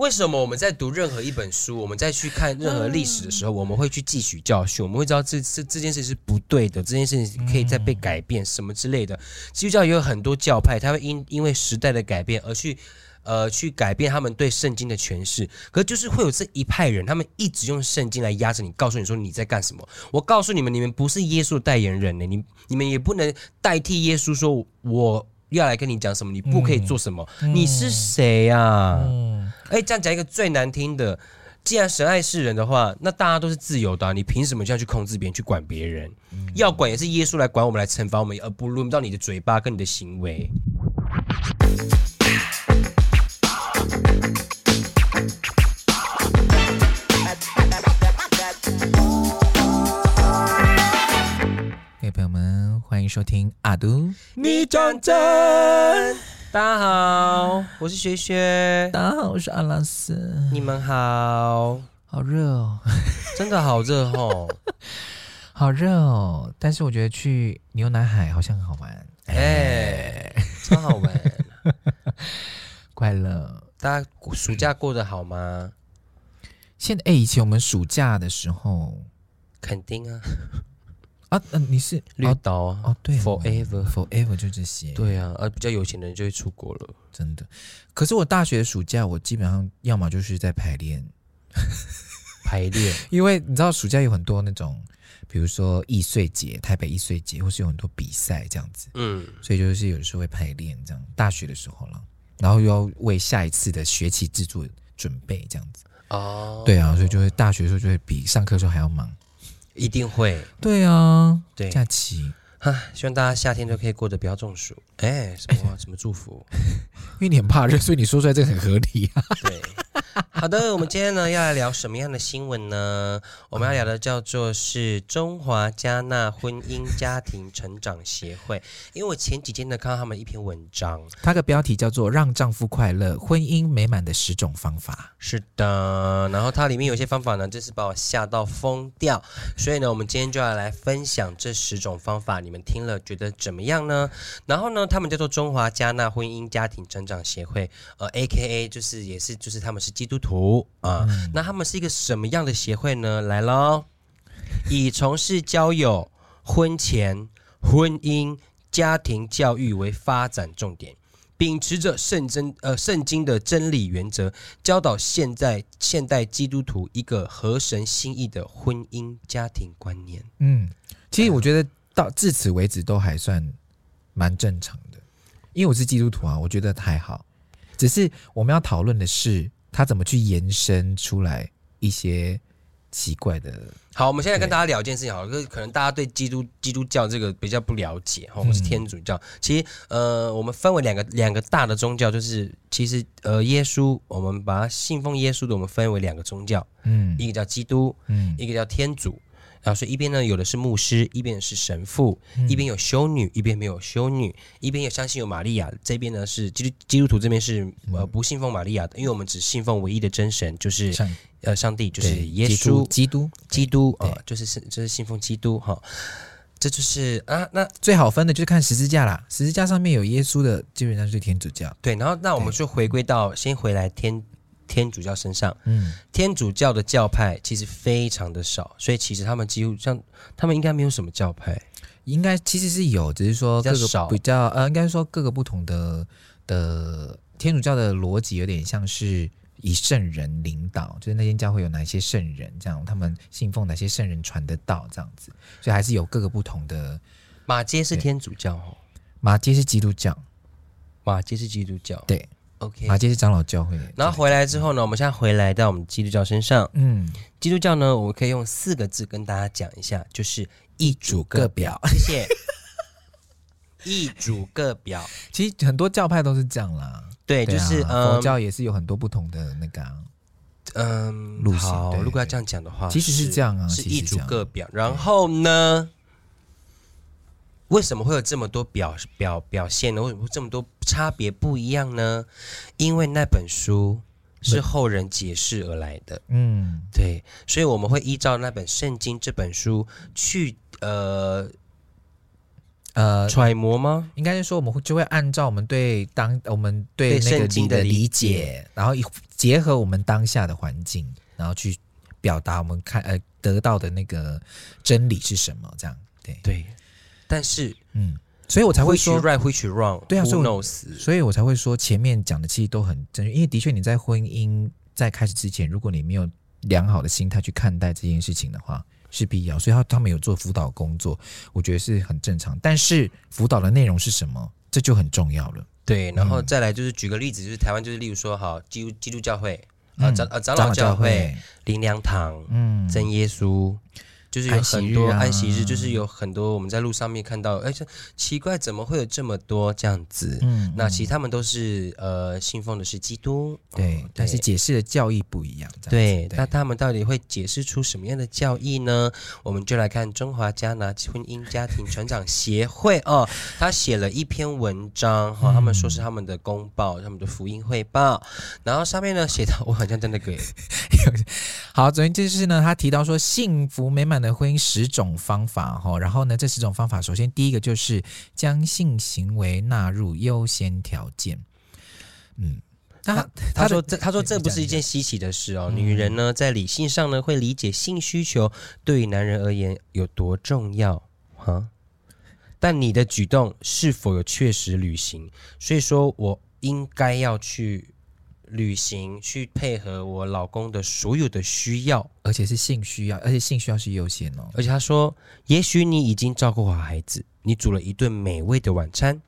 为什么我们在读任何一本书，我们在去看任何历史的时候，我们会去汲取教训，我们会知道这这这件事是不对的，这件事情可以再被改变，什么之类的。基督教也有很多教派，他会因因为时代的改变而去。呃，去改变他们对圣经的诠释，可是就是会有这一派人，他们一直用圣经来压着你，告诉你说你在干什么。我告诉你们，你们不是耶稣的代言人呢，你你们也不能代替耶稣说我要来跟你讲什么，你不可以做什么。嗯、你是谁呀、啊？哎、这样讲一个最难听的，既然神爱世人的话，那大家都是自由的、啊，你凭什么这样去控制别人，去管别人？嗯、要管也是耶稣来管我们，来惩罚我们，而不轮不到你的嘴巴跟你的行为。收听阿都，你讲真。大家好，我是学学。大家好，我是阿拉斯。你们好，好热哦，真的好热哦，好热哦。但是我觉得去牛奶海好像很好玩，哎、欸，超好玩，快乐。大家暑假过得好吗？现在哎，以前我们暑假的时候，肯定啊。啊，嗯，你是绿岛啊？哦，对，Forever，Forever 就这些。对啊，而比较有钱的人就会出国了，真的。可是我大学暑假，我基本上要么就是在排练，排练，因为你知道暑假有很多那种，比如说易碎节、台北易碎节，或是有很多比赛这样子，嗯，所以就是有的时候会排练这样。大学的时候了，然后又要为下一次的学期制作准备这样子。哦，对啊，所以就会大学的时候就会比上课的时候还要忙。一定会，对啊，对，假期，啊，希望大家夏天都可以过得不要中暑。哎，什么什么祝福？因为你很怕热，所以你说出来这个很合理啊。对。好的，我们今天呢要来聊什么样的新闻呢？我们要聊的叫做是中华加纳婚姻家庭成长协会。因为我前几天呢看到他们一篇文章，它的标题叫做《让丈夫快乐，婚姻美满的十种方法》。是的，然后它里面有些方法呢，真是把我吓到疯掉。所以呢，我们今天就要来分享这十种方法，你们听了觉得怎么样呢？然后呢，他们叫做中华加纳婚姻家庭成长协会，呃，AKA 就是也是就是他们是。基督徒啊，嗯、那他们是一个什么样的协会呢？来喽，以从事交友、婚前、婚姻、家庭教育为发展重点，秉持着圣真呃圣经的真理原则，教导现在现代基督徒一个合神心意的婚姻家庭观念。嗯，其实我觉得到至此为止都还算蛮正常的，因为我是基督徒啊，我觉得还好。只是我们要讨论的是。他怎么去延伸出来一些奇怪的？好，我们现在跟大家聊一件事情，好了，就是可能大家对基督基督教这个比较不了解，哈，或是天主教。嗯、其实，呃，我们分为两个两个大的宗教，就是其实，呃，耶稣，我们把它信奉耶稣的，我们分为两个宗教，嗯，一个叫基督，嗯，一个叫天主。然后所以一边呢有的是牧师，一边是神父，嗯、一边有修女，一边没有修女，一边有相信有玛利亚，这边呢是基督基督徒这边是呃不信奉玛利亚的，因为我们只信奉唯一的真神，就是上呃上帝，就是耶稣。基督基督啊，就是是就是信奉基督哈，这就是啊那最好分的就是看十字架啦，十字架上面有耶稣的基本上是天主教，对，然后那我们就回归到先回来天。天主教身上，嗯，天主教的教派其实非常的少，所以其实他们几乎像他们应该没有什么教派，应该其实是有，只是说各个比较，比较呃，应该说各个不同的的天主教的逻辑有点像是以圣人领导，就是那间教会有哪些圣人，这样他们信奉哪些圣人传的道这样子，所以还是有各个不同的。马街是天主教哦，马街是基督教，马街是基督教，对。OK，马街是长老教会。然后回来之后呢，我们现在回来到我们基督教身上。嗯，基督教呢，我们可以用四个字跟大家讲一下，就是一主各表。谢谢。一主各表，其实很多教派都是这样啦。对，就是佛教也是有很多不同的那个，嗯，路线。如果要这样讲的话，其实是这样啊，是一主各表。然后呢？为什么会有这么多表表表现呢？为什么会这么多差别不一样呢？因为那本书是后人解释而来的。嗯，对，所以我们会依照那本圣经这本书去呃呃揣摩吗？应该是说我们会就会按照我们对当我们对那个经的理解，然后结合我们当下的环境，然后去表达我们看呃得到的那个真理是什么？这样对对。但是嗯，所以我才会说 right which wrong，对啊，所以所以我才会说前面讲的其实都很正确，因为的确你在婚姻在开始之前，如果你没有良好的心态去看待这件事情的话。是必要，所以他他们有做辅导工作，我觉得是很正常。但是辅导的内容是什么，这就很重要了。对，然后再来就是举个例子，就是台湾就是例如说，好基督基督教会啊长啊长老教会灵粮堂，嗯，真耶稣。就是有很多安息日，就是有很多我们在路上面看到，哎，这奇怪，怎么会有这么多这样子？嗯，那其实他们都是呃信奉的是基督，对，但是解释的教义不一样。对，那他们到底会解释出什么样的教义呢？我们就来看中华加拿婚姻家庭成长协会哦，他写了一篇文章哈、哦，他们说是他们的公报，他们的福音汇报，然后上面呢写到，我好像在那个，好，昨天就是呢，他提到说幸福美满的婚姻十种方法哈，然后呢，这十种方法，首先第一个就是将性行为纳入优先条件。嗯，他他，说这他说这不是一件稀奇的事哦。嗯、女人呢，在理性上呢，会理解性需求对于男人而言有多重要哈，但你的举动是否有确实履行？所以说我应该要去。旅行去配合我老公的所有的需要，而且是性需要，而且性需要是优先哦。而且他说，也许你已经照顾好孩子，你煮了一顿美味的晚餐，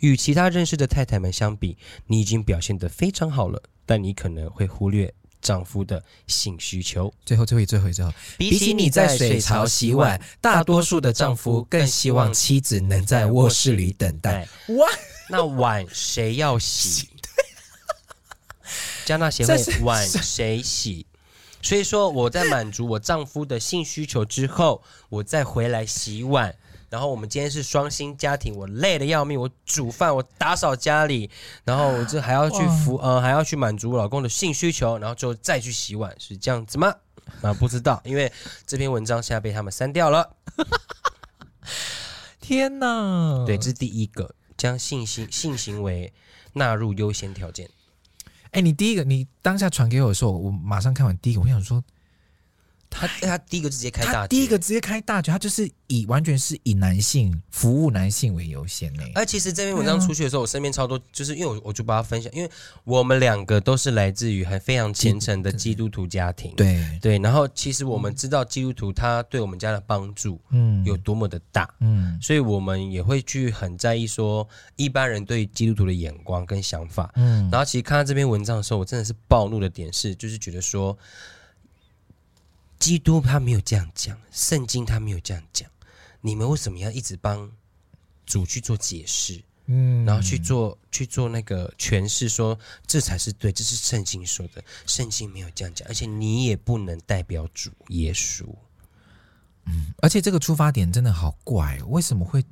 与其他认识的太太们相比，你已经表现得非常好了。但你可能会忽略丈夫的性需求。最后，最后，最后，最后，比起你在水槽洗碗，大多数的丈夫更希望妻子能在卧室里等待。哇，那碗谁要洗？加纳协会碗谁洗？所以说我在满足我丈夫的性需求之后，我再回来洗碗。然后我们今天是双薪家庭，我累得要命，我煮饭，我打扫家里，然后我这还要去服呃，还要去满足我老公的性需求，然后之后再去洗碗，是这样子吗？啊，不知道，因为这篇文章现在被他们删掉了。天哪！对，这是第一个，将性行性行为纳入优先条件。哎，你第一个，你当下传给我的时候，我马上看完第一个，我想说。他他第一个直接开大，第一个直接开大局，他就是以完全是以男性服务男性为优先呢。而其实这篇文章出去的时候，啊、我身边超多，就是因为我我就把它分享，因为我们两个都是来自于很非常虔诚的基督徒家庭，对对。然后其实我们知道基督徒他对我们家的帮助，嗯，有多么的大，嗯，所以我们也会去很在意说一般人对基督徒的眼光跟想法，嗯。然后其实看到这篇文章的时候，我真的是暴怒的点是，就是觉得说。基督他没有这样讲，圣经他没有这样讲，你们为什么要一直帮主去做解释？嗯，然后去做去做那个诠释，说这才是对，这是圣经说的，圣经没有这样讲，而且你也不能代表主耶稣。嗯，而且这个出发点真的好怪，为什么会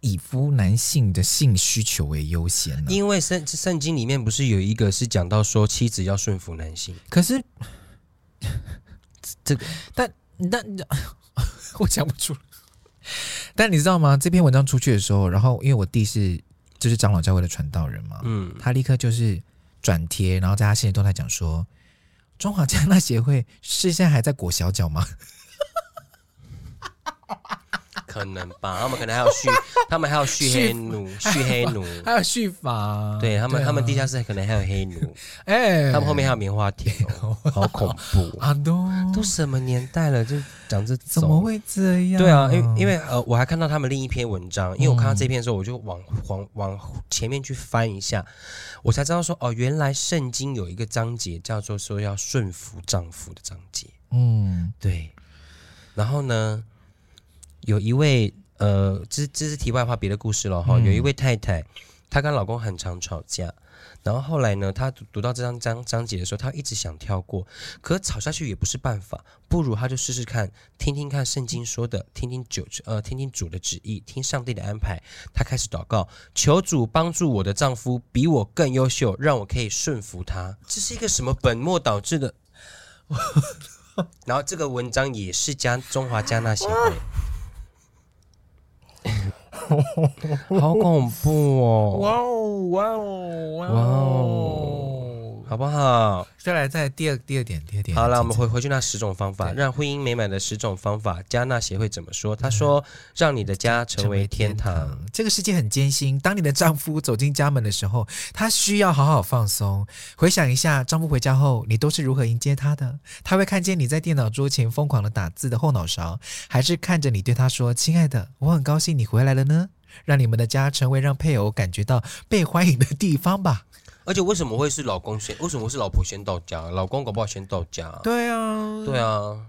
以夫男性的性需求为优先呢？因为圣圣经里面不是有一个是讲到说妻子要顺服男性，可是。这个，但但 我讲不出。但你知道吗？这篇文章出去的时候，然后因为我弟是就是长老教会的传道人嘛，嗯，他立刻就是转贴，然后在他现在都在讲说，中华加纳协会是现在还在裹小脚吗？可能吧，他们可能还要续，他们还要续黑奴，续黑奴，还有续法。对他们，他们地下室可能还有黑奴。哎，他们后面还有棉花田哦，好恐怖啊！都都什么年代了，就讲这怎么会这样？对啊，因为因为呃，我还看到他们另一篇文章，因为我看到这篇的时候，我就往往往前面去翻一下，我才知道说哦，原来圣经有一个章节叫做说要顺服丈夫的章节。嗯，对。然后呢？有一位呃，这这是题外话，别的故事了哈。有一位太太，她跟老公很常吵架，然后后来呢，她读读到这张章章节的时候，她一直想跳过，可吵下去也不是办法，不如她就试试看，听听看圣经说的，听听主呃，听听主的旨意，听上帝的安排。她开始祷告，求主帮助我的丈夫比我更优秀，让我可以顺服他。这是一个什么本末倒置的？然后这个文章也是加中华加纳协会。好恐怖哦！哇哦哇哦哇哦，好不好？再来，再第二第二点，第二点。好了，我们回回去那十种方法，让婚姻美满的十种方法。加纳协会怎么说？他说：“让你的家成为天堂。天堂这个世界很艰辛，当你的丈夫走进家门的时候，他需要好好放松。回想一下，丈夫回家后，你都是如何迎接他的？他会看见你在电脑桌前疯狂的打字的后脑勺，还是看着你对他说：‘亲爱的，我很高兴你回来了呢？’让你们的家成为让配偶感觉到被欢迎的地方吧。”而且为什么会是老公先？为什么是老婆先到家？老公搞不好先到家。对啊，对啊。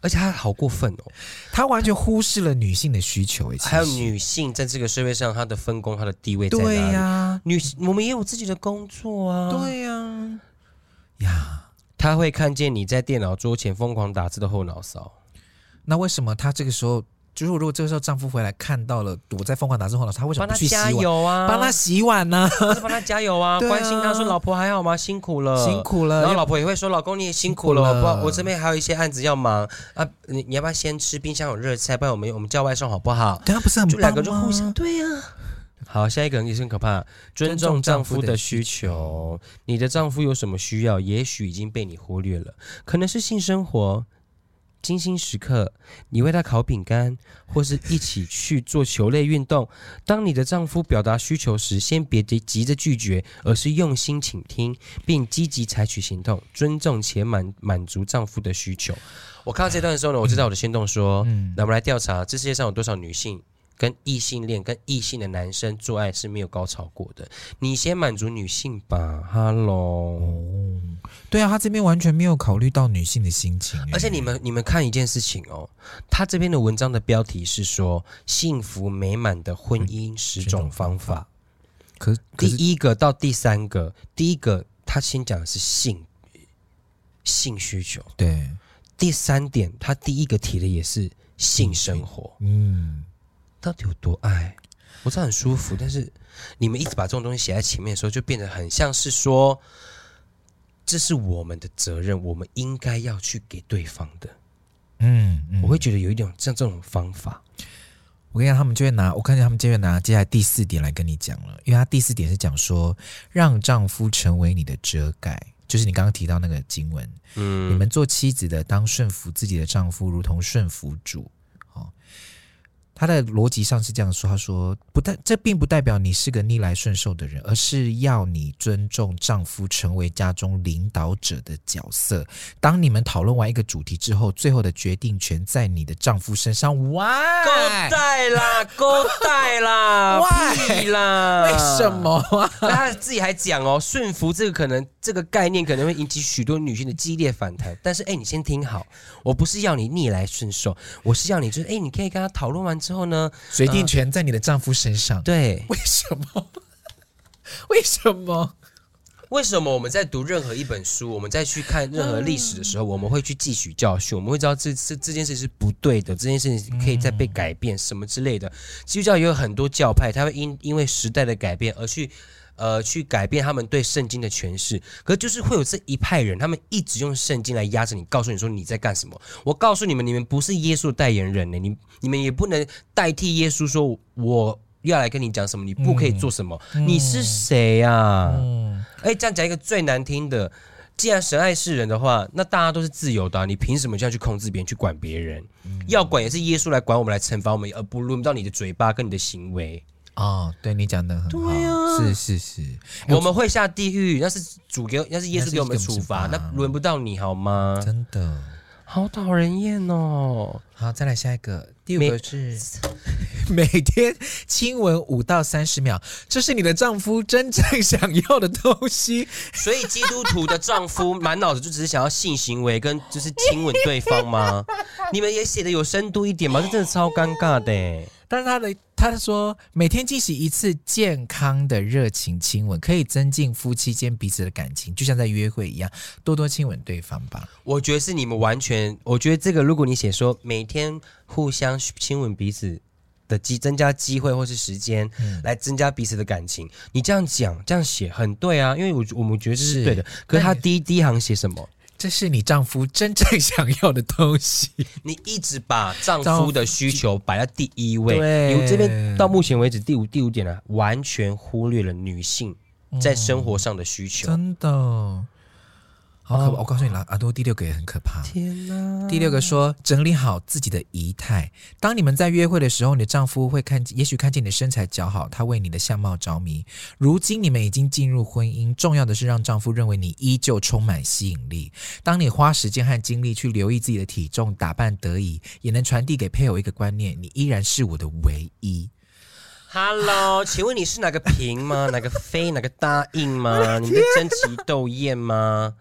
而且他好过分哦，他完全忽视了女性的需求。还有女性在这个社会上，她的分工、她的地位在哪里？对呀、啊，女我们也有自己的工作啊。对呀、啊，呀，他会看见你在电脑桌前疯狂打字的后脑勺。那为什么他这个时候？就是如果这个时候丈夫回来看到了我在疯狂打字后呢，他为什么不去洗碗？帮他加油啊！帮他洗碗呢、啊？帮他加油啊！啊关心他说：“老婆还好吗？辛苦了，辛苦了。”然后老婆也会说：“老公你也辛苦了，苦了不，我这边还有一些案子要忙啊，你你要不要先吃？冰箱有热菜，不然我们我们叫外送好不好？”对啊，不是很？就两个就互相对呀、啊。好，下一个也是很可怕，尊重丈夫的需求。你的丈夫有什么需要？也许已经被你忽略了，可能是性生活。精心时刻，你为他烤饼干，或是一起去做球类运动。当你的丈夫表达需求时，先别急急着拒绝，而是用心倾听，并积极采取行动，尊重且满满足丈夫的需求。我看到这段的时候呢，我知道我的心动说，嗯，那我们来调查，这世界上有多少女性？跟异性恋、跟异性的男生做爱是没有高潮过的。你先满足女性吧，Hello。哦，对啊，他这边完全没有考虑到女性的心情。而且你们你们看一件事情哦，他这边的文章的标题是说幸福美满的婚姻十种方法。可，可第一个到第三个，第一个他先讲的是性性需求，对。第三点，他第一个提的也是性生活，嗯。到底有多爱？我知道很舒服，但是你们一直把这种东西写在前面的时候，就变得很像是说，这是我们的责任，我们应该要去给对方的。嗯，嗯，我会觉得有一种像这种方法。我跟你讲，他们就会拿，我看见他们就会拿接下来第四点来跟你讲了，因为他第四点是讲说，让丈夫成为你的遮盖，就是你刚刚提到那个经文。嗯，你们做妻子的，当顺服自己的丈夫，如同顺服主。他的逻辑上是这样说：“他说，不代这并不代表你是个逆来顺受的人，而是要你尊重丈夫成为家中领导者的角色。当你们讨论完一个主题之后，最后的决定权在你的丈夫身上。哇，够带啦，够带啦，哇啦，为什么啊？他自己还讲哦，顺服这个可能这个概念可能会引起许多女性的激烈反弹。但是，哎，你先听好，我不是要你逆来顺受，我是要你就是，哎，你可以跟他讨论完。”之后呢，决定权在你的丈夫身上。呃、对，为什么？为什么？为什么我们在读任何一本书，我们在去看任何历史的时候，我们会去汲取教训，我们会知道这这这件事是不对的，这件事情可以再被改变，什么之类的。基督教也有很多教派，他会因因为时代的改变而去。呃，去改变他们对圣经的诠释，可是就是会有这一派人，他们一直用圣经来压着你，告诉你说你在干什么。我告诉你们，你们不是耶稣的代言人呢，你你们也不能代替耶稣说我要来跟你讲什么，你不可以做什么。嗯、你是谁呀、啊？哎、这样讲一个最难听的，既然神爱世人的话，那大家都是自由的、啊，你凭什么这样去控制别人，去管别人？嗯、要管也是耶稣来管我们，来惩罚我们，而不轮不到你的嘴巴跟你的行为。哦，对你讲的很好，啊、是是是，我们会下地狱，那是主给，那是耶稣给我们处罚，那轮不到你好吗？真的，好讨人厌哦。好，再来下一个，第五个是每，每天亲吻五到三十秒，这是你的丈夫真正想要的东西。所以基督徒的丈夫满脑子就只是想要性行为跟就是亲吻对方吗？你们也写的有深度一点吗？这真的超尴尬的。但是他的他说，每天进行一次健康的热情亲吻，可以增进夫妻间彼此的感情，就像在约会一样，多多亲吻对方吧。我觉得是你们完全，我觉得这个如果你写说每天互相亲吻彼此的机增加机会或是时间，嗯、来增加彼此的感情，你这样讲这样写很对啊，因为我我们觉得这是对的。是可是他第一第一行写什么？这是你丈夫真正想要的东西。你一直把丈夫的需求摆在第一位。对，你这边到目前为止第五第五点呢，完全忽略了女性在生活上的需求。嗯、真的。好可怕！我告诉你了，阿多第六个也很可怕。天哪！第六个说，整理好自己的仪态。当你们在约会的时候，你的丈夫会看，也许看见你的身材姣好，他为你的相貌着迷。如今你们已经进入婚姻，重要的是让丈夫认为你依旧充满吸引力。当你花时间和精力去留意自己的体重、打扮得宜，也能传递给配偶一个观念：你依然是我的唯一。Hello，请问你是哪个平吗？哪个飞？哪个答应吗？你们的争奇斗艳吗？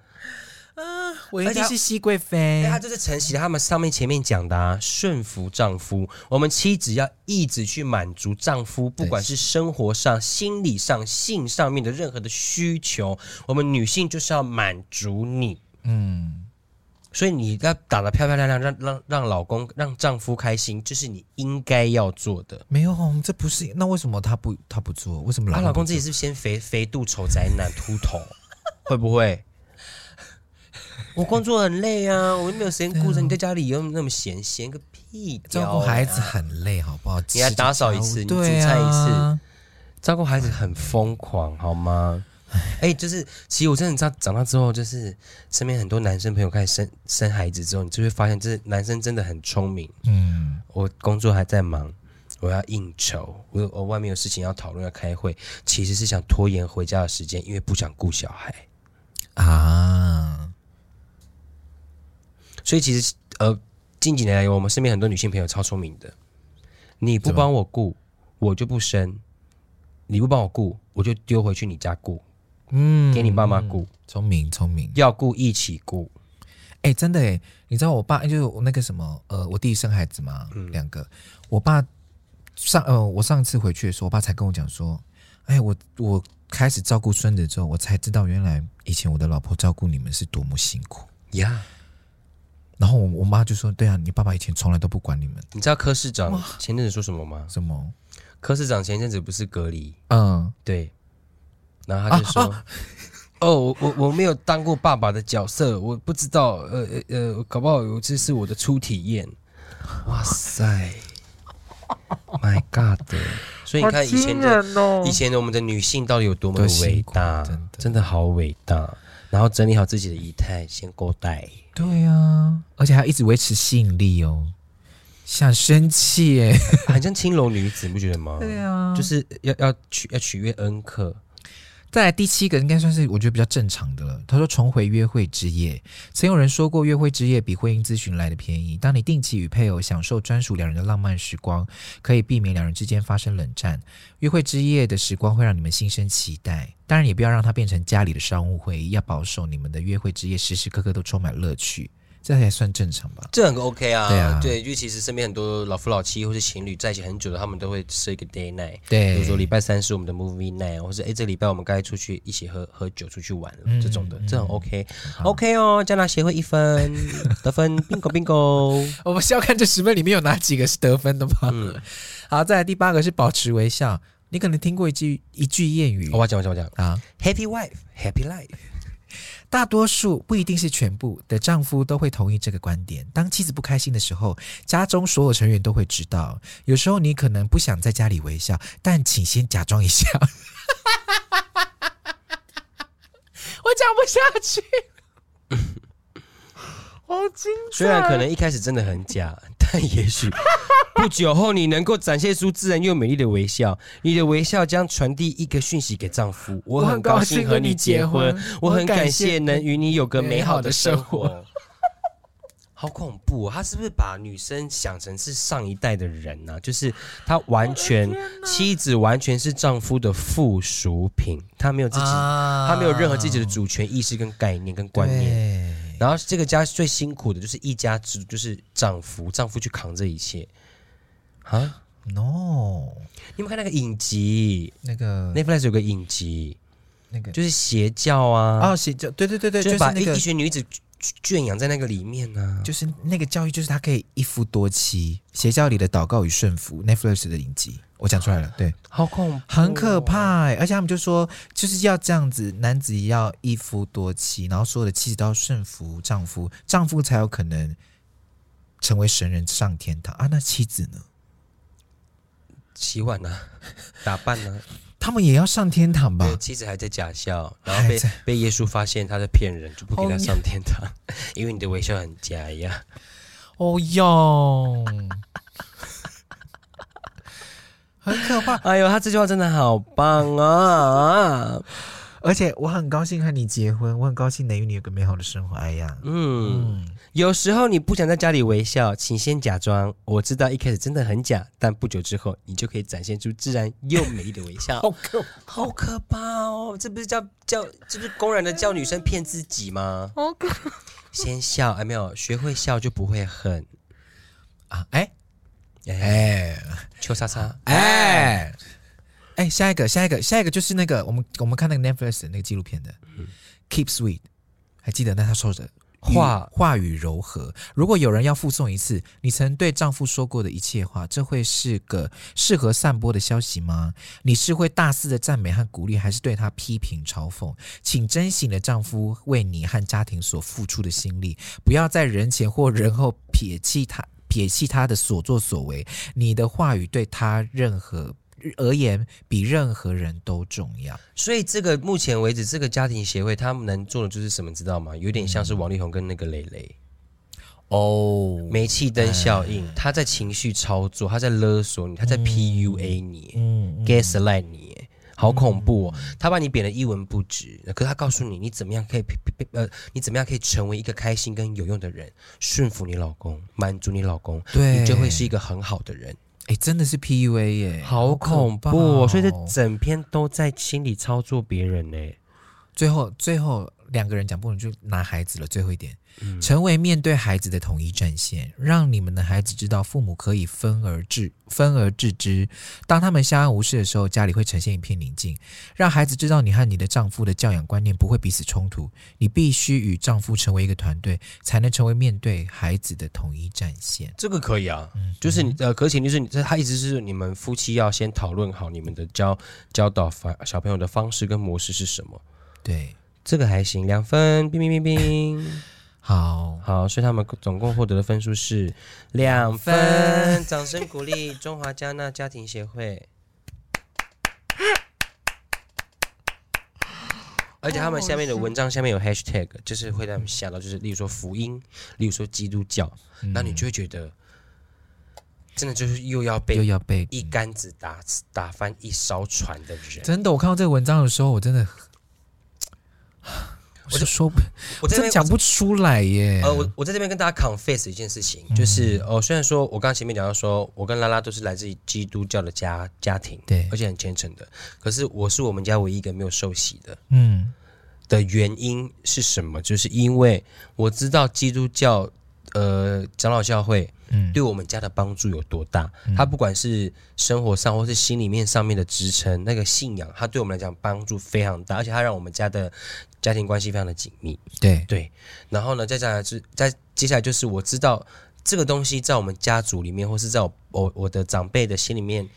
啊，我一定是熹贵妃。他就是承袭他们上面前面讲的啊，顺服丈夫。我们妻子要一直去满足丈夫，不管是生活上、心理上、性上面的任何的需求，我们女性就是要满足你。嗯，所以你要打得漂漂亮亮，让让让老公、让丈夫开心，这是你应该要做的。没有，这不是。那为什么他不他不做？为什么老公，老公自己是先肥肥肚、丑宅男、秃头，会不会？我工作很累啊，我又没有时间顾着你在家里又那么闲，闲个屁！照顾孩子很累，好不好？你还打扫一次，你煮菜一次，照顾孩子很疯狂，好吗？哎，就是其实我真的知道，长大之后，就是身边很多男生朋友开始生生孩子之后，你就会发现，这男生真的很聪明。嗯，我工作还在忙，我要应酬，我我外面有事情要讨论要开会，其实是想拖延回家的时间，因为不想顾小孩啊。所以其实，呃，近几年来，我们身边很多女性朋友超聪明的。你不帮我顾，我就不生；你不帮我顾，我就丢回去你家顾。嗯，给你爸妈顾。聪明，聪明，要顾一起顾。哎、欸，真的哎，你知道我爸就是我那个什么，呃，我弟弟生孩子嘛，嗯、两个。我爸上呃，我上次回去的时候，我爸才跟我讲说，哎，我我开始照顾孙子之后，我才知道原来以前我的老婆照顾你们是多么辛苦呀。Yeah. 然后我我妈就说：“对啊，你爸爸以前从来都不管你们。”你知道柯市长前阵子说什么吗？什么？柯市长前阵子不是隔离？嗯，对。然后他就说：“啊啊、哦，我我我没有当过爸爸的角色，我不知道。呃呃呃，搞不好有这是我的初体验。”哇塞！My God！所以你看以前的、哦、以前的我们的女性到底有多么的伟大？真的，真的好伟大。然后整理好自己的仪态，先过带。对呀、啊，而且还一直维持吸引力哦，想生气耶，很像青楼女子，你不觉得吗？对啊，就是要要取要取悦恩客。再来第七个应该算是我觉得比较正常的了。他说重回约会之夜，曾有人说过约会之夜比婚姻咨询来的便宜。当你定期与配偶享受专属两人的浪漫时光，可以避免两人之间发生冷战。约会之夜的时光会让你们心生期待，当然也不要让它变成家里的商务会议，要保守你们的约会之夜时时刻刻都充满乐趣。这还算正常吧？这很 OK 啊。对啊，对，因为其实身边很多老夫老妻或是情侣在一起很久的，他们都会设一个 day night。对，比如说礼拜三是我们的 movie night，或是哎，这礼拜我们该出去一起喝喝酒、出去玩了，嗯、这种的，这很 OK。嗯、OK 哦，加拿协会一分 得分，bingo bingo。我们是要看这十分里面有哪几个是得分的吗？嗯。好，再来第八个是保持微笑。你可能听过一句一句谚语，我讲我讲我讲啊，Happy wife, happy life。大多数不一定是全部的丈夫都会同意这个观点。当妻子不开心的时候，家中所有成员都会知道。有时候你可能不想在家里微笑，但请先假装一下。我讲不下去。好精彩！虽然可能一开始真的很假，但也许 不久后你能够展现出自然又美丽的微笑。你的微笑将传递一个讯息给丈夫：我很高兴和你结婚，我很感谢能与你有个美好的生活。好恐怖哦！他是不是把女生想成是上一代的人呢？就是他完全妻子完全是丈夫的附属品，他没有自己，他没有任何自己的主权意识跟概念跟观念。然后这个家最辛苦的就是一家之，就是丈夫，丈夫去扛这一切。啊，no！你有没有看那个影集？那个 Netflix 有个影集，那个就是邪教啊。啊，邪教，对对对对，就是把一一群女子圈养在那个里面呢、啊。就是那个教育，就是他可以一夫多妻。邪教里的祷告与顺服，Netflix 的影集，我讲出来了，对，好恐怖，很可怕、欸。而且他们就说，就是要这样子，男子要一夫多妻，然后所有的妻子都要顺服丈夫，丈夫才有可能成为神人上天堂啊。那妻子呢？洗碗呢、啊？打扮呢、啊？他们也要上天堂吧？妻子还在假笑，然后被被耶稣发现他在骗人，就不给他上天堂，哦、因为你的微笑很假呀。哦哟，很可怕！哎呦，他这句话真的好棒啊！而且我很高兴和你结婚，我很高兴能与你有个美好的生活。哎呀，嗯，嗯，有时候你不想在家里微笑，请先假装。我知道一开始真的很假，但不久之后，你就可以展现出自然又美丽的微笑。好可好可怕哦！这不是叫叫，这不是公然的叫女生骗自己吗？好可怕！先笑，哎，没有学会笑就不会恨啊！哎哎，秋莎莎，哎。哎，下一个，下一个，下一个就是那个我们我们看那个 Netflix 的那个纪录片的，嗯，Keep Sweet，还记得？那他说着话话语柔和。如果有人要附送一次你曾对丈夫说过的一切话，这会是个适合散播的消息吗？你是会大肆的赞美和鼓励，还是对他批评嘲讽？请珍惜你的丈夫为你和家庭所付出的心力，不要在人前或人后撇弃他，撇弃他的所作所为。你的话语对他任何。而言比任何人都重要，所以这个目前为止，这个家庭协会他们能做的就是什么，知道吗？有点像是王力宏跟那个蕾蕾哦，煤气灯效应，他在情绪操作，他在勒索你，他在 PUA 你，嗯，gaslight 你，好恐怖哦！他把你贬得一文不值，可是他告诉你，你怎么样可以呃，你怎么样可以成为一个开心跟有用的人，顺服你老公，满足你老公，对，你就会是一个很好的人。哎，真的是 PUA 耶，好恐怖哦！所以这整篇都在心理操作别人呢。最后，最后两个人讲不能就拿孩子了。最后一点。成为面对孩子的统一战线，让你们的孩子知道父母可以分而治分而治之。当他们相安无事的时候，家里会呈现一片宁静。让孩子知道你和你的丈夫的教养观念不会彼此冲突。你必须与丈夫成为一个团队，才能成为面对孩子的统一战线。这个可以啊，嗯、就是你呃，可前提是你这他意思是你们夫妻要先讨论好你们的教教导法小朋友的方式跟模式是什么。对，这个还行，两分，冰冰冰冰。好好，所以他们总共获得的分数是两分，掌声鼓励中华加纳家庭协会。而且他们下面的文章下面有 hashtag，就是会让他们想到，就是例如说福音，例如说基督教，那、嗯、你就会觉得，真的就是又要被又要被一竿子打打翻一艘船的人。真的，我看到这个文章的时候，我真的。我就说不，我真讲不出来耶。呃，我我在这边跟大家 confess 一件事情，嗯、就是哦，虽然说我刚刚前面讲到说，我跟拉拉都是来自于基督教的家家庭，对，而且很虔诚的。可是我是我们家唯一一个没有受洗的，嗯，的原因是什么？就是因为我知道基督教，呃，长老教会，嗯，对我们家的帮助有多大。嗯、他不管是生活上或是心里面上面的支撑，那个信仰，他对我们来讲帮助非常大，而且他让我们家的。家庭关系非常的紧密，对。对，然后呢，再下来是，再接下来就是我知道这个东西在我们家族里面，或是在我我我的长辈的心里面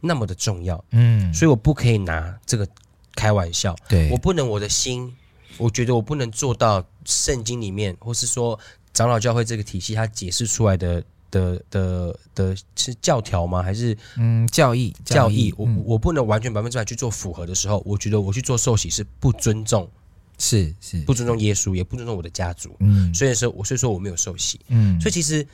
那么的重要，嗯，所以我不可以拿这个开玩笑，对，我不能我的心，我觉得我不能做到圣经里面，或是说长老教会这个体系它解释出来的的的的是教条吗？还是嗯教义教义？我我不能完全百分之百去做符合的时候，我觉得我去做受洗是不尊重。是是不尊重耶稣，也不尊重我的家族，嗯，所以说我所以说我没有受洗，嗯，所以其实，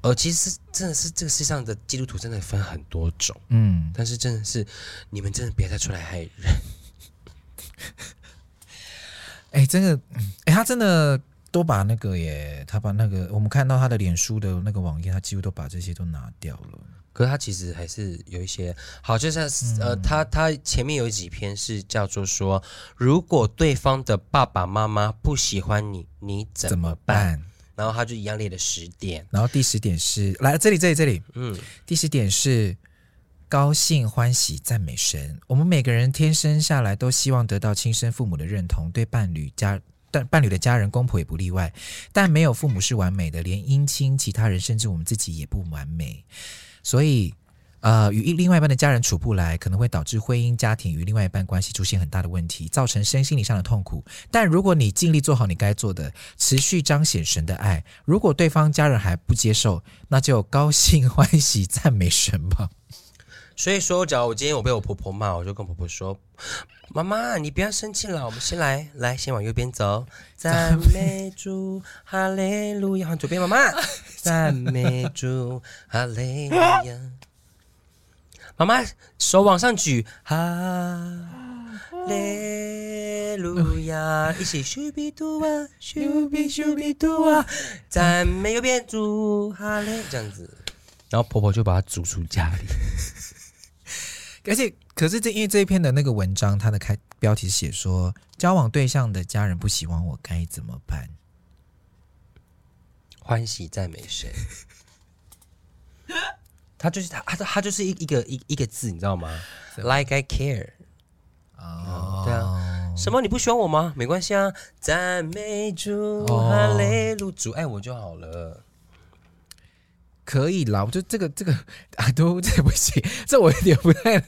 呃，其实真的是这个世上的基督徒真的分很多种，嗯，但是真的是你们真的别再出来害人，哎、欸，真的，哎、欸，他真的都把那个耶，他把那个我们看到他的脸书的那个网页，他几乎都把这些都拿掉了。可是他其实还是有一些好，就像是呃，他他前面有几篇是叫做说，如果对方的爸爸妈妈不喜欢你，你怎么办？么办然后他就一样列了十点，然后第十点是来这里这里这里，嗯，第十点是高兴欢喜赞美神。我们每个人天生下来都希望得到亲生父母的认同，对伴侣家但伴侣的家人、公婆也不例外。但没有父母是完美的，连姻亲、其他人，甚至我们自己也不完美。所以。呃，与另外一半的家人处不来，可能会导致婚姻家庭与另外一半关系出现很大的问题，造成身心理上的痛苦。但如果你尽力做好你该做的，持续彰显神的爱，如果对方家人还不接受，那就高兴 欢喜赞美神吧。所以说，假如我今天我被我婆婆骂，我就跟婆婆说：“妈妈，你不要生气了，我们先来，来，先往右边走，赞美主，哈利路亚。左边，妈妈，赞美主，哈利路亚。”妈妈手往上举，哈利路亚，一起咻比嘟啊，咻比咻比嘟啊，赞美右边主，哈利，这样子，然后婆婆就把她逐出家里。而且，可是这因为这一篇的那个文章，它的开标题写说，交往对象的家人不喜欢我该怎么办？欢喜赞美谁？他就是他，他他就是一一个一一个字，你知道吗？Like I care。哦，对啊，什么你不喜欢我吗？没关系啊，赞美主，哈利路亚，主爱我就好了。可以啦，我觉得这个这个啊都 这不行，这我有点不太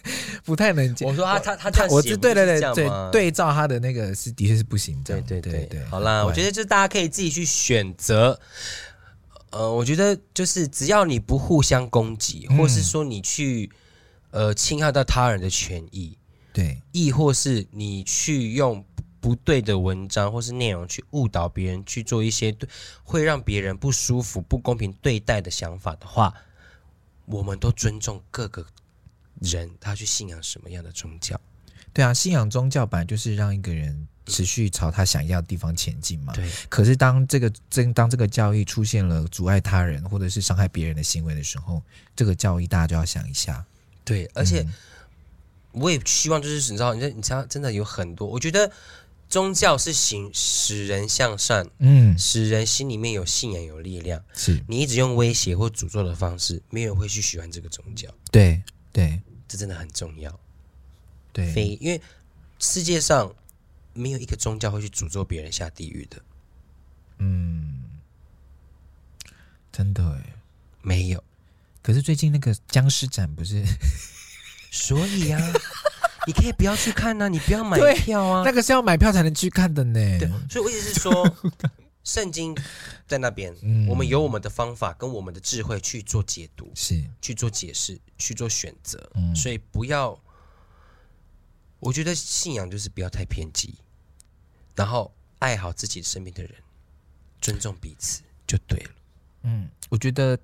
不太能接。我说他他他他，我是对对对对对照他的那个是的确是不行。对对对对，好啦，我觉得就大家可以自己去选择。呃，我觉得就是只要你不互相攻击，嗯、或是说你去呃侵害到他人的权益，对，亦或是你去用不对的文章或是内容去误导别人去做一些对会让别人不舒服、不公平对待的想法的话，我们都尊重各个人他去信仰什么样的宗教。对啊，信仰宗教本来就是让一个人。持续朝他想要的地方前进嘛？对。可是当这个真当这个教义出现了阻碍他人或者是伤害别人的行为的时候，这个教义大家就要想一下。对，而且我也希望就是你知道，你你知道真的有很多，我觉得宗教是行使人向善，嗯，使人心里面有信仰有力量。是你一直用威胁或诅咒的方式，没有人会去喜欢这个宗教。对对，这真的很重要。对，非因为世界上。没有一个宗教会去诅咒别人下地狱的，嗯，真的哎，没有。可是最近那个僵尸展不是，所以啊，你可以不要去看啊，你不要买票啊，那个是要买票才能去看的呢。对，所以我意思是说，圣经在那边，嗯，我们有我们的方法跟我们的智慧去做解读，是去做解释，去做选择，嗯，所以不要，我觉得信仰就是不要太偏激。然后爱好自己身边的人，尊重彼此就对了。嗯，我觉得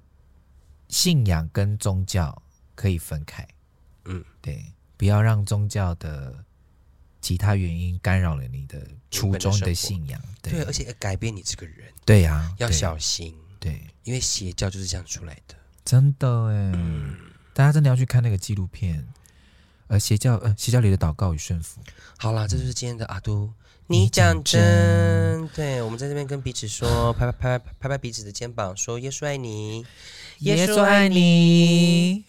信仰跟宗教可以分开。嗯，对，不要让宗教的其他原因干扰了你的初衷的信仰。对，对，而且改变你这个人。对呀、啊，要小心。对，因为邪教就是这样出来的。真的哎，嗯、大家真的要去看那个纪录片。呃，邪教呃，邪教里的祷告与顺服。好啦，这就是今天的阿都。你讲真，对，我们在这边跟彼此说，拍拍拍拍拍彼此的肩膀，说耶稣爱你，耶稣爱你。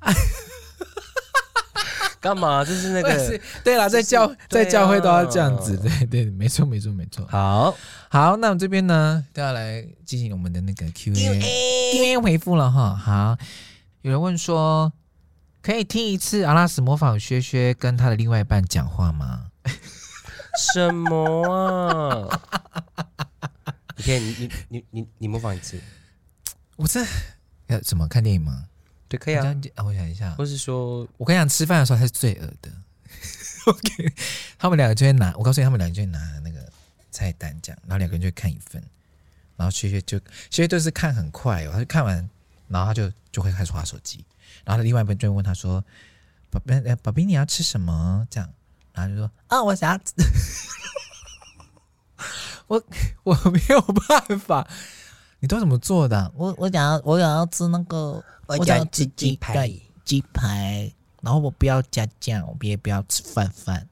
干嘛？就是那个，对啦，在教在教会都要这样子，对对，没错没错没错。好好，那我们这边呢，都要来进行我们的那个 Q&A，Q&A 回复了哈。好，有人问说。可以听一次阿拉斯模仿薛薛跟他的另外一半讲话吗？什么啊？你可以，你你你你你模仿一次。我这要怎么看电影吗？对，可以啊。啊我想一下，或是说，我跟你讲，吃饭的时候他是最恶的。OK，他们两个就会拿，我告诉你，他们两个就会拿那个菜单这样，然后两个人就会看一份，然后薛薛就薛薛都是看很快哦，他就看完，然后他就就会开始划手机。然后另外一边就会问他说：“宝贝，宝贝，你要吃什么？”这样，然后就说：“啊，我想要吃，我我没有办法。你都怎么做的？我我想要我想要吃那个，我想要吃鸡排，鸡排。然后我不要加酱，我也不要吃饭饭。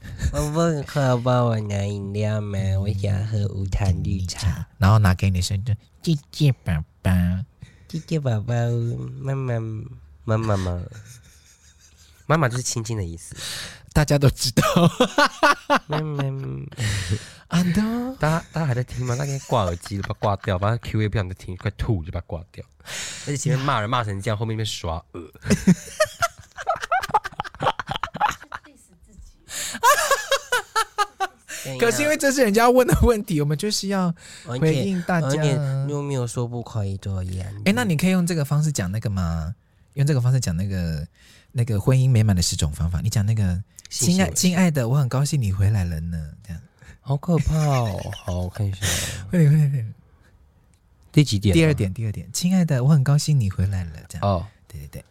我问可帮我拿饮料吗？我想喝无糖绿茶。然后拿给你说：‘谢谢宝宝。’姐姐宝宝，妈妈，妈妈妈，妈妈就是亲亲的意思。大家都知道。安德，大家大家还在听吗？那天挂耳机把它挂掉，把它 Q A 不想再听，快吐就把它挂掉。而且前面骂人骂成这样，后面被刷耳。可是因为这是人家问的问题，我们就是要回应大家。有没有说不可以这样。哎，那你可以用这个方式讲那个吗？用这个方式讲那个那个婚姻美满的十种方法。你讲那个，亲爱亲爱的，我很高兴你回来了呢。这样。好可怕哦！好，我看一下。快点，快点，第几点？第二点，第二点。亲爱的，我很高兴你回来了。这样。哦，对对对。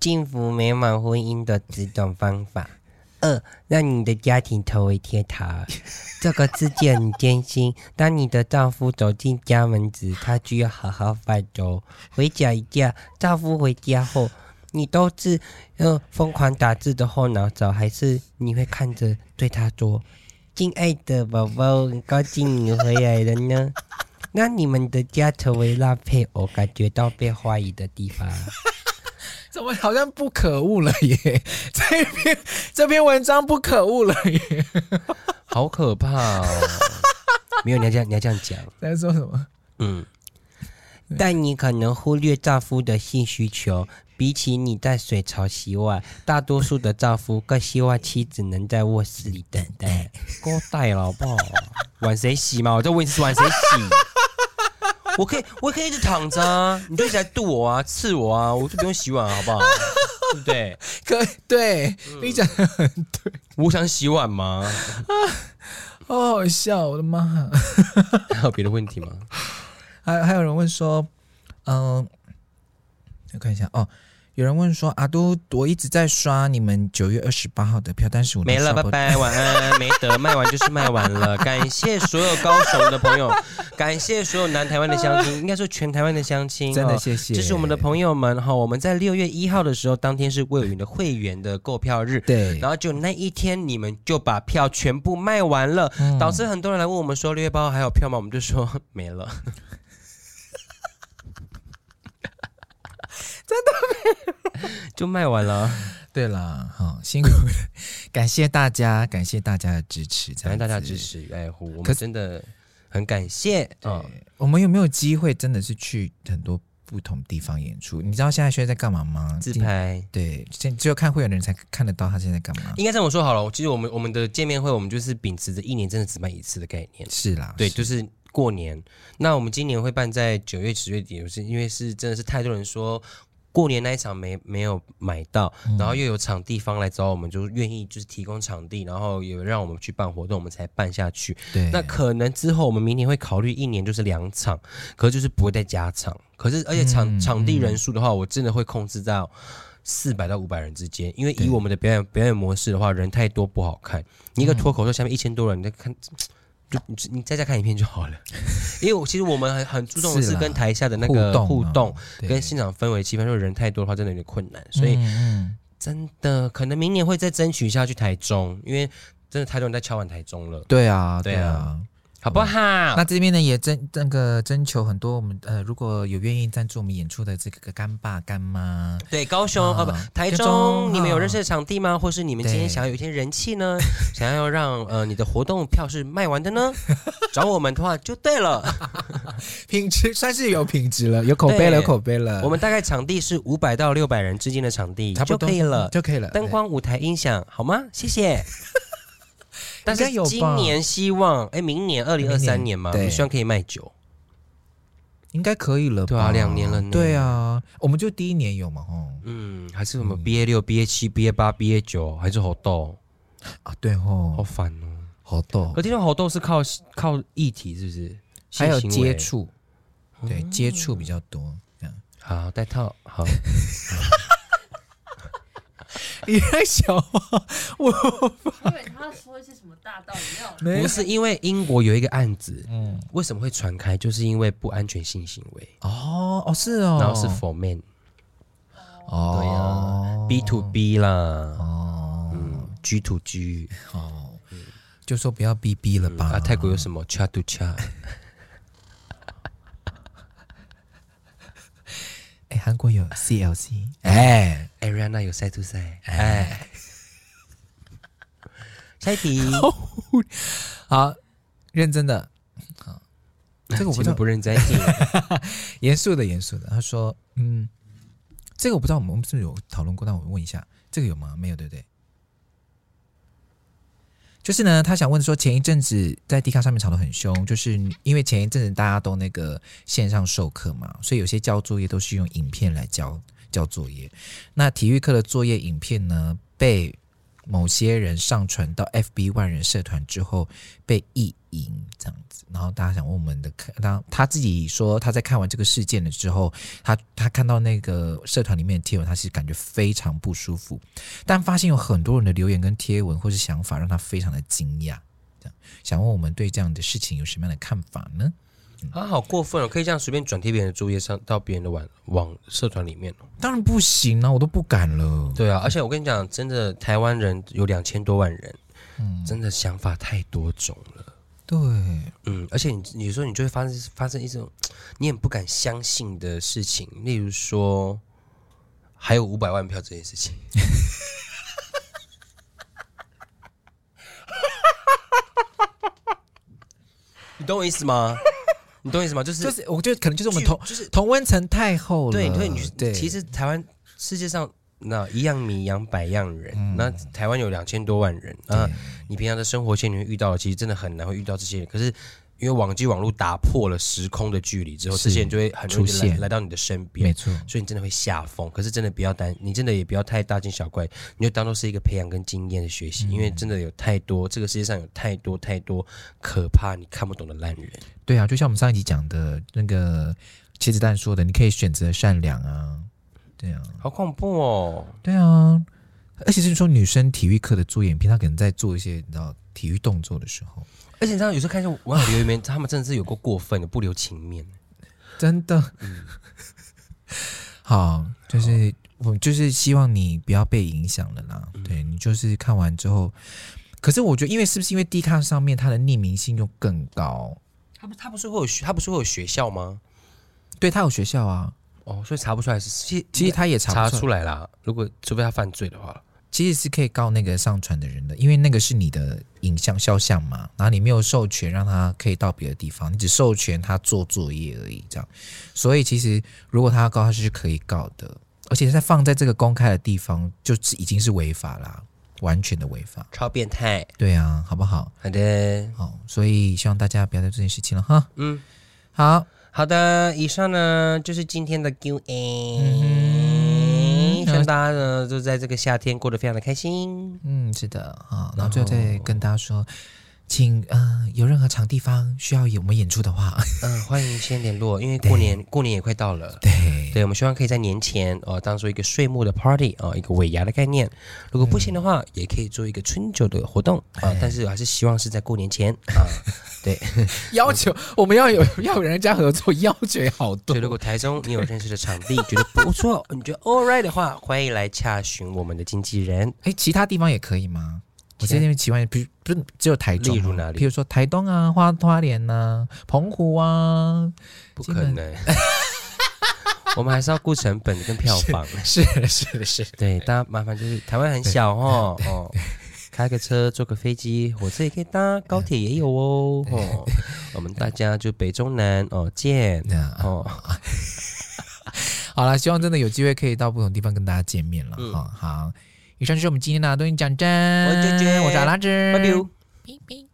幸福美满婚姻的几种方法：二，让你的家庭成为天堂。这个世界很艰辛，当你的丈夫走进家门时，他就要好好饭粥。回家一下，丈夫回家后，你都是用疯狂打字的后脑勺，还是你会看着对他说？亲爱的宝宝，很高兴你回来了呢。那你们的家成为拉配偶，感觉到被怀疑的地方，怎么好像不可恶了耶？这篇这篇文章不可恶了耶，好可怕哦！没有，你要这样，你要这样讲。在说什么？嗯，但你可能忽略丈夫的性需求。比起你在水槽洗碗，大多数的丈夫更希望妻子能在卧室里等待。够带了好不好？碗谁洗嘛？我在问你是碗谁洗？我可以，我可以一直躺着啊，你就一直在逗我啊，刺我啊，我就不用洗碗好不好？对不对？可以，对，嗯、你讲的很对。我想洗碗吗？好好笑，我的妈！还有别的问题吗？还还有人问说，嗯、呃，我看一下哦。有人问说：“阿都，我一直在刷你们九月二十八号的票，但是我没了，拜拜，晚安，没得卖完就是卖完了。感谢所有高雄的朋友，感谢所有南台湾的乡亲，应该说全台湾的乡亲，真的谢谢，这是我们的朋友们哈。我们在六月一号的时候，当天是卫武营的会员的购票日，对，然后就那一天你们就把票全部卖完了，嗯、导致很多人来问我们说六月八号还有票吗？我们就说 没了。”真的没有，就卖完了。对啦，好辛苦，感谢大家，感谢大家的支持，感谢大家的支持与爱护，我们真的很感谢。嗯，我们有没有机会真的是去很多不同地方演出？你知道现在学在干嘛吗？自拍。对，现只有看会员的人才看得到他现在干嘛。应该这么说好了，其实我们我们的见面会，我们就是秉持着一年真的只办一次的概念。是啦，对，就是过年。那我们今年会办在九月十月底，是因为是真的是太多人说。过年那一场没没有买到，然后又有场地方来找我们，就愿意就是提供场地，然后也让我们去办活动，我们才办下去。对，那可能之后我们明年会考虑一年就是两场，可是就是不会再加场。可是而且场、嗯、场地人数的话，我真的会控制在四百到五百人之间，因为以我们的表演表演模式的话，人太多不好看。你一个脱口秀下面一千多人，你在看。就你你在家看影片就好了，因为我其实我们很很注重的是跟台下的那个互动，跟现场氛围气氛。如果人太多的话，真的有点困难，所以真的可能明年会再争取一下去台中，因为真的太多人在敲碗台中了。对啊，对啊。好不好？那这边呢也征那个征求很多我们呃，如果有愿意赞助我们演出的这个干爸干妈，对，高雄哦不，台中，你们有认识的场地吗？或是你们今天想要有一些人气呢？想要让呃你的活动票是卖完的呢？找我们的话就对了，品质算是有品质了，有口碑了，有口碑了。我们大概场地是五百到六百人之间的场地，差不多就可以了，就可以了。灯光、舞台、音响，好吗？谢谢。但是今年希望，哎，明年二零二三年嘛，我们希望可以卖酒，应该可以了吧？对啊，两年了呢。对啊，我们就第一年有嘛，哦，嗯，还是什么 BA 六、BA 七、BA 八、BA 九，还是猴豆啊？对哦，好烦哦，猴豆。可听说猴豆是靠靠议题，是不是？还有接触，对，接触比较多，这样。好，戴套，好。你太小啊！我因为他说一些什么大道理，不是因为英国有一个案子，嗯，为什么会传开？就是因为不安全性行为。哦哦是哦，然后是 for men，哦。对呀，B to B 啦，哦。嗯，G to G，哦，就说不要 B B 了吧？啊，泰国有什么？Cha to Cha？哎，韩国有 CLC，哎。Ariana 有 side to side，哎，下一题，好，认真的，好，这个我不知道不认真，严肃的，严肃的。他说，嗯，这个我不知道，我们是不是有讨论过？但我问一下，这个有吗？没有，对不对？就是呢，他想问说，前一阵子在 D 卡上面吵得很凶，就是因为前一阵子大家都那个线上授课嘛，所以有些交作业都是用影片来交交作业。那体育课的作业影片呢，被某些人上传到 FB 万人社团之后被意淫这样子，然后大家想问我们的看，当他自己说他在看完这个事件了之后，他他看到那个社团里面的贴文，他其实感觉非常不舒服，但发现有很多人的留言跟贴文或是想法让他非常的惊讶，这样。想问我们对这样的事情有什么样的看法呢？啊，好过分哦！可以这样随便转贴别人的作业上到别人的网网社团里面哦？当然不行啊，我都不敢了。对啊，而且我跟你讲，真的台湾人有两千多万人，嗯，真的想法太多种了。对，嗯，而且你你说你就会发生发生一种 你很不敢相信的事情，例如说还有五百万票这件事情。你懂我意思吗？你懂我意思吗？就是就是，我觉得可能就是我们同就是同温层太厚了。对对，你对，其实台湾世界上那一样米养百样人，嗯、那台湾有两千多万人啊。你平常的生活圈里面遇到的，其实真的很难会遇到这些人。可是因为网际网络打破了时空的距离之后，这些人就会很容易来来到你的身边。没错，所以你真的会吓疯。可是真的不要担，你真的也不要太大惊小怪，你就当做是一个培养跟经验的学习。嗯、因为真的有太多，这个世界上有太多太多可怕你看不懂的烂人。对啊，就像我们上一集讲的那个茄子蛋说的，你可以选择善良啊，对啊，好恐怖哦，对啊，而且是说女生体育课的作业影片，她可能在做一些你知道体育动作的时候，而且你知道有时候看一下网友留言，他们真的是有过过分的，不留情面，真的。嗯、好，就是我就是希望你不要被影响了啦，嗯、对你就是看完之后，可是我觉得，因为是不是因为 D 卡上面它的匿名性又更高？他不，他不是会有学，他不是会有学校吗？对，他有学校啊。哦，所以查不出来是，其实其实他也查查出来啦。如果除非他犯罪的话，其实是可以告那个上传的人的，因为那个是你的影像肖像嘛，然后你没有授权让他可以到别的地方，你只授权他做作业而已，这样。所以其实如果他要告，他是可以告的，而且在放在这个公开的地方，就是已经是违法啦。完全的违法，超变态，对啊，好不好？好的，好，所以希望大家不要做这件事情了哈。嗯，好好的，以上呢就是今天的 Q&A，希望大家呢就在这个夏天过得非常的开心。嗯，是的，好，然后最后再跟大家说。请呃，有任何场地方需要有我们演出的话，嗯、呃，欢迎先联络，因为过年过年也快到了，对，对，我们希望可以在年前哦、呃，当做一个岁末的 party 啊、呃，一个尾牙的概念。如果不行的话，嗯、也可以做一个春酒的活动啊，呃、但是我还是希望是在过年前啊。呃、对，要求我们要有 要有人家合作，要求好多。对，如果台中你有认识的场地，觉得不错，你觉得 all right 的话，欢迎来洽询我们的经纪人。哎，其他地方也可以吗？我在那边奇怪，不不是只有台中，例如哪里？比如说台东啊、花花莲呐、啊、澎湖啊，不可能。我们还是要顾成本跟票房。是的，是的，是的。对，大家麻烦就是台湾很小哦，哦，开个车、坐个飞机、火车也可以搭，高铁也有哦。哦，我们大家就北中南哦见哦。好了，希望真的有机会可以到不同地方跟大家见面了。哦好。以上就是我们今天的东西讲真，我是娟娟，我是阿拉兹，拜拜。